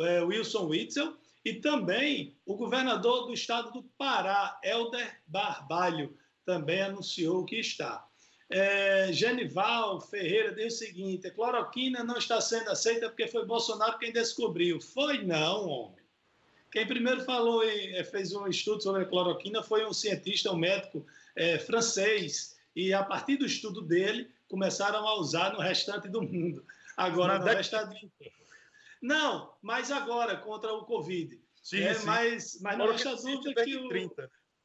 é, Wilson Witzel, e também o governador do estado do Pará, Helder Barbalho, também anunciou que está. É, Genival Ferreira diz o seguinte: a cloroquina não está sendo aceita porque foi Bolsonaro quem descobriu. Foi não, homem. Quem primeiro falou e é, fez um estudo sobre a cloroquina foi um cientista, um médico é, francês. E a partir do estudo dele, começaram a usar no restante do mundo. Agora, no restante. Não, mas agora, contra o Covid. Sim, é, sim. Mas, mas não resta dúvida que o,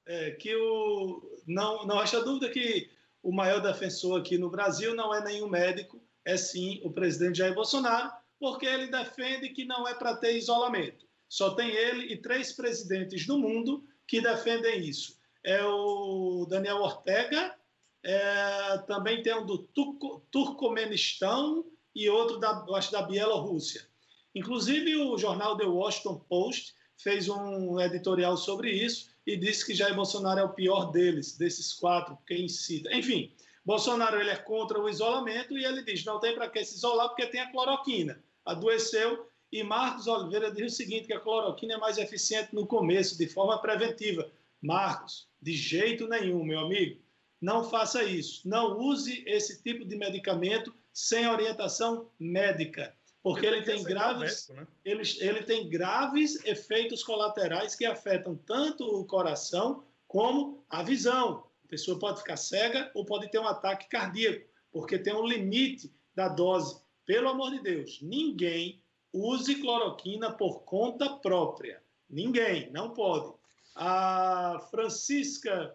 é, que o. Não, não resta dúvida que o maior defensor aqui no Brasil não é nenhum médico, é sim o presidente Jair Bolsonaro, porque ele defende que não é para ter isolamento. Só tem ele e três presidentes do mundo que defendem isso. É o Daniel Ortega, é, também tem um do Turco, Turcomenistão e outro da, acho, da Bielorrússia. Inclusive, o jornal The Washington Post fez um editorial sobre isso e disse que Jair Bolsonaro é o pior deles, desses quatro, porque incita. Enfim, Bolsonaro ele é contra o isolamento e ele diz: não tem para que se isolar porque tem a cloroquina. Adoeceu e Marcos Oliveira diz o seguinte: que a cloroquina é mais eficiente no começo, de forma preventiva. Marcos, de jeito nenhum, meu amigo. Não faça isso. Não use esse tipo de medicamento sem orientação médica porque ele tem graves, né? ele, ele tem graves efeitos colaterais que afetam tanto o coração como a visão. A pessoa pode ficar cega ou pode ter um ataque cardíaco, porque tem um limite da dose. Pelo amor de Deus, ninguém use cloroquina por conta própria. Ninguém, não pode. A Francisca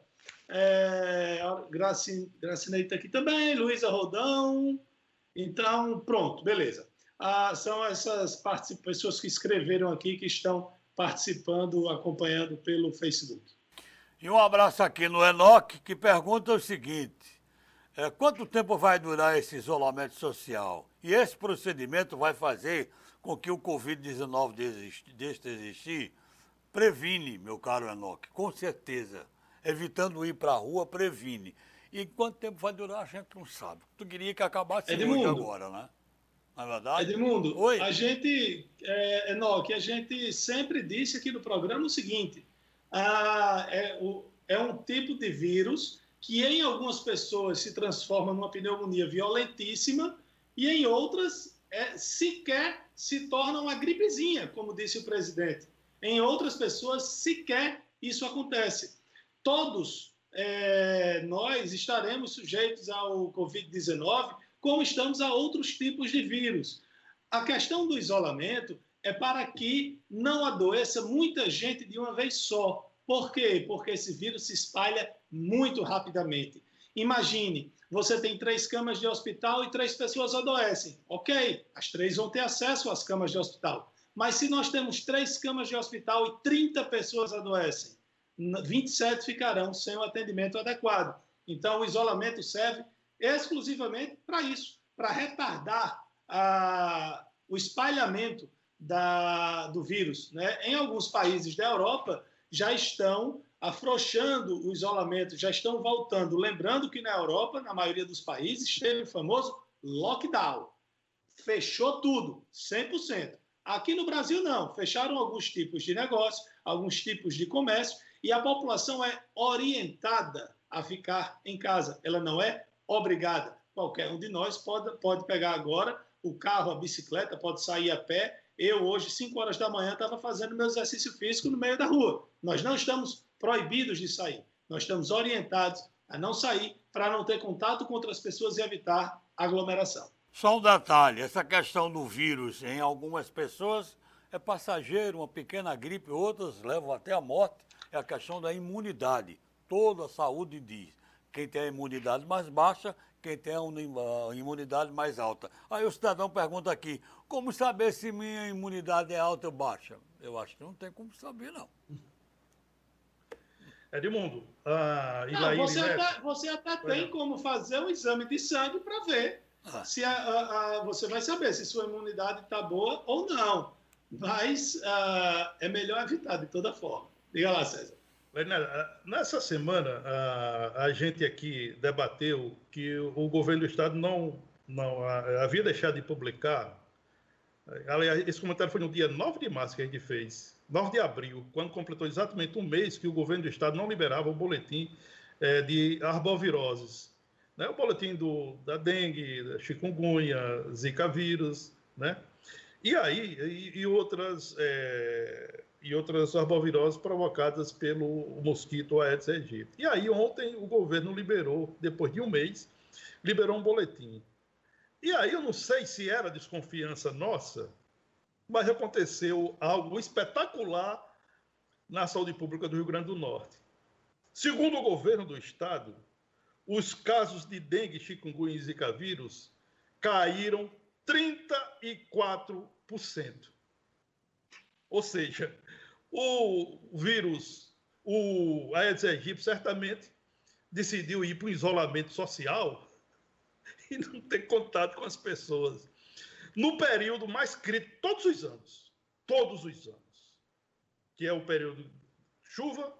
é, Gracineita aqui também, Luísa Rodão. Então, pronto, beleza ah, são essas pessoas que escreveram aqui, que estão participando, acompanhando pelo Facebook. E um abraço aqui no Enoque, que pergunta o seguinte: é, quanto tempo vai durar esse isolamento social? E esse procedimento vai fazer com que o Covid-19 deixe de existir? Previne, meu caro Enoque, com certeza. Evitando ir para a rua, previne. E quanto tempo vai durar, a gente não sabe. Tu queria que acabasse Edmundo, hoje agora, né? Na é verdade? Edmundo, Oi? a gente, é, Enoque, a gente sempre disse aqui no programa o seguinte, ah, é, o, é um tipo de vírus que em algumas pessoas se transforma numa pneumonia violentíssima e em outras é, sequer se torna uma gripezinha, como disse o presidente. Em outras pessoas sequer isso acontece. Todos é, nós estaremos sujeitos ao Covid-19, como estamos a outros tipos de vírus. A questão do isolamento é para que não adoeça muita gente de uma vez só. Por quê? Porque esse vírus se espalha muito rapidamente. Imagine, você tem três camas de hospital e três pessoas adoecem. Ok, as três vão ter acesso às camas de hospital. Mas se nós temos três camas de hospital e 30 pessoas adoecem, 27 ficarão sem o atendimento adequado. Então, o isolamento serve exclusivamente para isso, para retardar a, o espalhamento da, do vírus. Né? Em alguns países da Europa já estão afrouxando o isolamento, já estão voltando. Lembrando que na Europa, na maioria dos países, teve o famoso lockdown. Fechou tudo, 100%. Aqui no Brasil, não. Fecharam alguns tipos de negócio, alguns tipos de comércio, e a população é orientada a ficar em casa. Ela não é obrigada. Qualquer um de nós pode, pode pegar agora o carro, a bicicleta, pode sair a pé. Eu, hoje, 5 horas da manhã, estava fazendo meu exercício físico no meio da rua. Nós não estamos proibidos de sair. Nós estamos orientados a não sair para não ter contato com outras pessoas e evitar aglomeração. Só um detalhe: essa questão do vírus em algumas pessoas é passageiro, uma pequena gripe, outras levam até a morte é a questão da imunidade. Toda a saúde diz. Quem tem a imunidade mais baixa, quem tem a imunidade mais alta. Aí o cidadão pergunta aqui, como saber se minha imunidade é alta ou baixa? Eu acho que não tem como saber, não. Edmundo, ah, e não, você, até, você até tem como fazer um exame de sangue para ver ah. se a, a, a, você vai saber se sua imunidade está boa ou não. Mas ah, é melhor evitar de toda forma. Diga lá, César. Nessa semana, a, a gente aqui debateu que o governo do Estado não, não havia deixado de publicar. Aliás, esse comentário foi no dia 9 de março que a gente fez, 9 de abril, quando completou exatamente um mês que o governo do Estado não liberava o boletim é, de arboviroses. Né? O boletim do, da dengue, da chikungunya, zika vírus, né? E aí, e, e outras. É, e outras arboviroses provocadas pelo mosquito Aedes aegypti. E aí ontem o governo liberou, depois de um mês, liberou um boletim. E aí eu não sei se era desconfiança nossa, mas aconteceu algo espetacular na saúde pública do Rio Grande do Norte. Segundo o governo do estado, os casos de dengue, chikungunya e zika vírus caíram 34%. Ou seja, o vírus, o Aedes aegypti, certamente decidiu ir para o isolamento social e não ter contato com as pessoas. No período mais crítico, todos os anos, todos os anos, que é o período de chuva,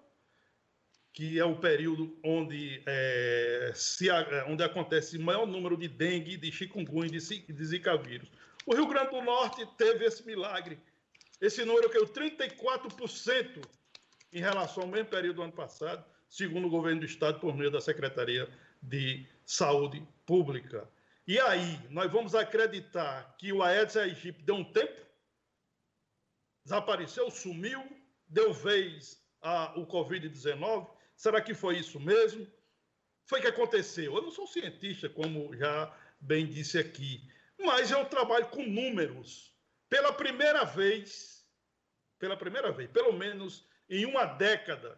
que é o período onde, é, se, onde acontece o maior número de dengue, de chikungunya, de, de zika vírus. O Rio Grande do Norte teve esse milagre esse número caiu 34% em relação ao mesmo período do ano passado, segundo o governo do Estado, por meio da Secretaria de Saúde Pública. E aí, nós vamos acreditar que o Aedes aegypti deu um tempo, desapareceu, sumiu, deu vez ao Covid-19? Será que foi isso mesmo? Foi que aconteceu? Eu não sou cientista, como já bem disse aqui, mas eu trabalho com números. Pela primeira vez, pela primeira vez, pelo menos em uma década,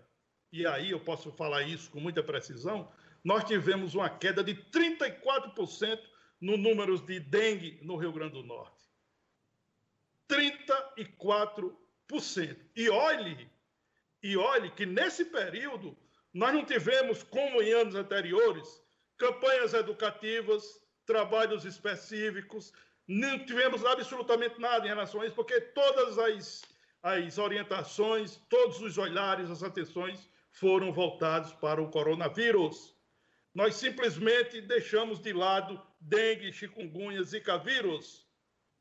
e aí eu posso falar isso com muita precisão, nós tivemos uma queda de 34% no número de dengue no Rio Grande do Norte. 34%. E olhe, e olhe que nesse período nós não tivemos, como em anos anteriores, campanhas educativas, trabalhos específicos, não tivemos absolutamente nada em relação a isso, porque todas as, as orientações, todos os olhares, as atenções foram voltados para o coronavírus. Nós simplesmente deixamos de lado dengue, chikungunya, zika vírus.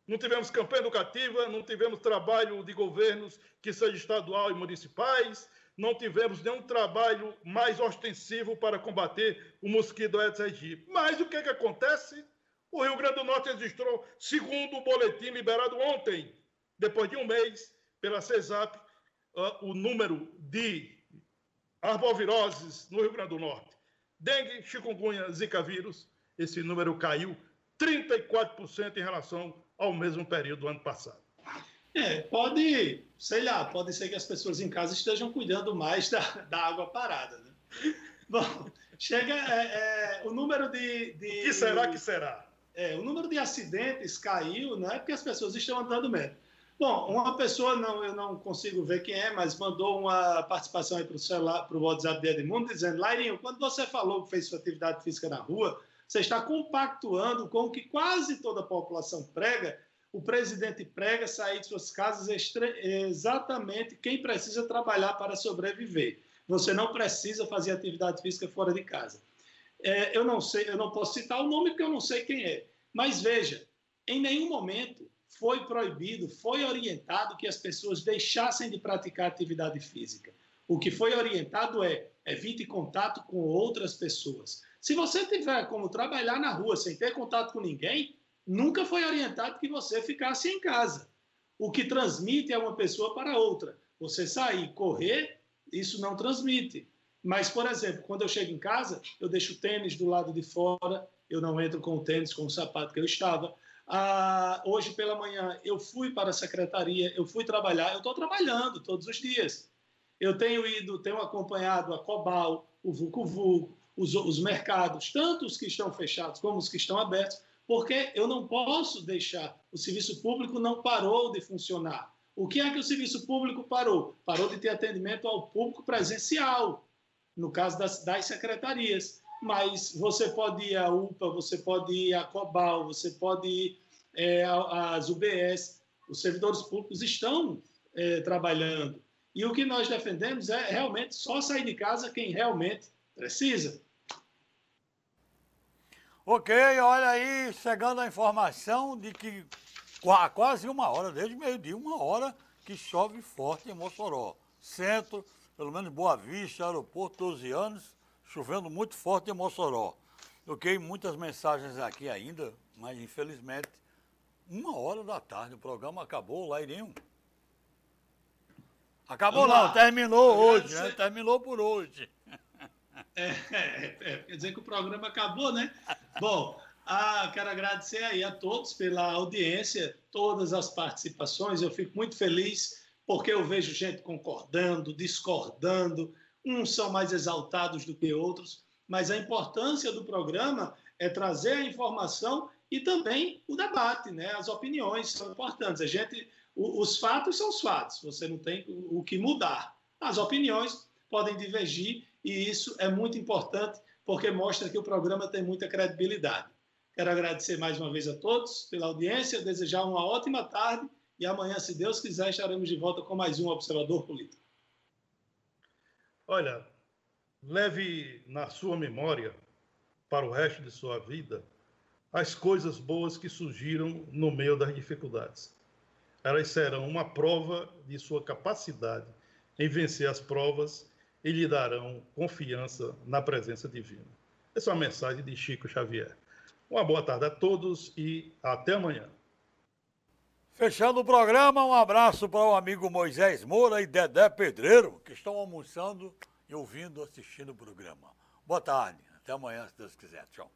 Não tivemos campanha educativa, não tivemos trabalho de governos que seja estadual e municipais, não tivemos nenhum trabalho mais ostensivo para combater o mosquito Aedes aegypti. Mas o que, é que acontece? O Rio Grande do Norte registrou, segundo o boletim liberado ontem, depois de um mês, pela CESAP, uh, o número de arboviroses no Rio Grande do Norte. Dengue, chikungunya, zika vírus, esse número caiu 34% em relação ao mesmo período do ano passado. É, pode, sei lá, pode ser que as pessoas em casa estejam cuidando mais da, da água parada. Né? Bom, chega é, é, o número de, de. O que será que será? É, o número de acidentes caiu, não é porque as pessoas estão andando menos. Bom, uma pessoa, não, eu não consigo ver quem é, mas mandou uma participação aí para o celular, para o WhatsApp de Edmundo, dizendo, Lairinho, quando você falou que fez sua atividade física na rua, você está compactuando com o que quase toda a população prega, o presidente prega sair de suas casas exatamente quem precisa trabalhar para sobreviver. Você não precisa fazer atividade física fora de casa. É, eu não sei, eu não posso citar o nome porque eu não sei quem é. Mas veja, em nenhum momento foi proibido, foi orientado que as pessoas deixassem de praticar atividade física. O que foi orientado é evite contato com outras pessoas. Se você tiver como trabalhar na rua sem ter contato com ninguém, nunca foi orientado que você ficasse em casa. O que transmite é uma pessoa para outra. Você sair, correr, isso não transmite. Mas, por exemplo, quando eu chego em casa, eu deixo o tênis do lado de fora, eu não entro com o tênis, com o sapato que eu estava. Ah, hoje pela manhã eu fui para a secretaria, eu fui trabalhar, eu estou trabalhando todos os dias. Eu tenho ido, tenho acompanhado a Cobal, o Vucu Vucu, os, os mercados, tanto os que estão fechados como os que estão abertos, porque eu não posso deixar, o serviço público não parou de funcionar. O que é que o serviço público parou? Parou de ter atendimento ao público presencial, no caso das, das secretarias. Mas você pode ir à UPA, você pode ir à COBAL, você pode ir é, às UBS. Os servidores públicos estão é, trabalhando. E o que nós defendemos é realmente só sair de casa quem realmente precisa. Ok, olha aí, chegando a informação de que há quase uma hora, desde meio-dia, uma hora que chove forte em Mossoró. Centro, pelo menos Boa Vista, aeroporto, 12 anos, chovendo muito forte em Mossoró. Ok, muitas mensagens aqui ainda, mas infelizmente, uma hora da tarde, o programa acabou, Lairinho. Acabou não, terminou hoje, né? Terminou por hoje. É, é, é, quer dizer que o programa acabou, né? Bom, ah, quero agradecer aí a todos pela audiência, todas as participações. Eu fico muito feliz porque eu vejo gente concordando, discordando. Uns são mais exaltados do que outros, mas a importância do programa é trazer a informação e também o debate, né? As opiniões são importantes. A gente, os fatos são os fatos. Você não tem o que mudar. As opiniões podem divergir e isso é muito importante porque mostra que o programa tem muita credibilidade. Quero agradecer mais uma vez a todos pela audiência, desejar uma ótima tarde e amanhã, se Deus quiser, estaremos de volta com mais um Observador Político. Olha, leve na sua memória, para o resto de sua vida, as coisas boas que surgiram no meio das dificuldades. Elas serão uma prova de sua capacidade em vencer as provas e lhe darão confiança na presença divina. Essa é uma mensagem de Chico Xavier. Uma boa tarde a todos e até amanhã. Fechando o programa, um abraço para o amigo Moisés Moura e Dedé Pedreiro, que estão almoçando e ouvindo, assistindo o programa. Boa tarde, até amanhã, se Deus quiser. Tchau.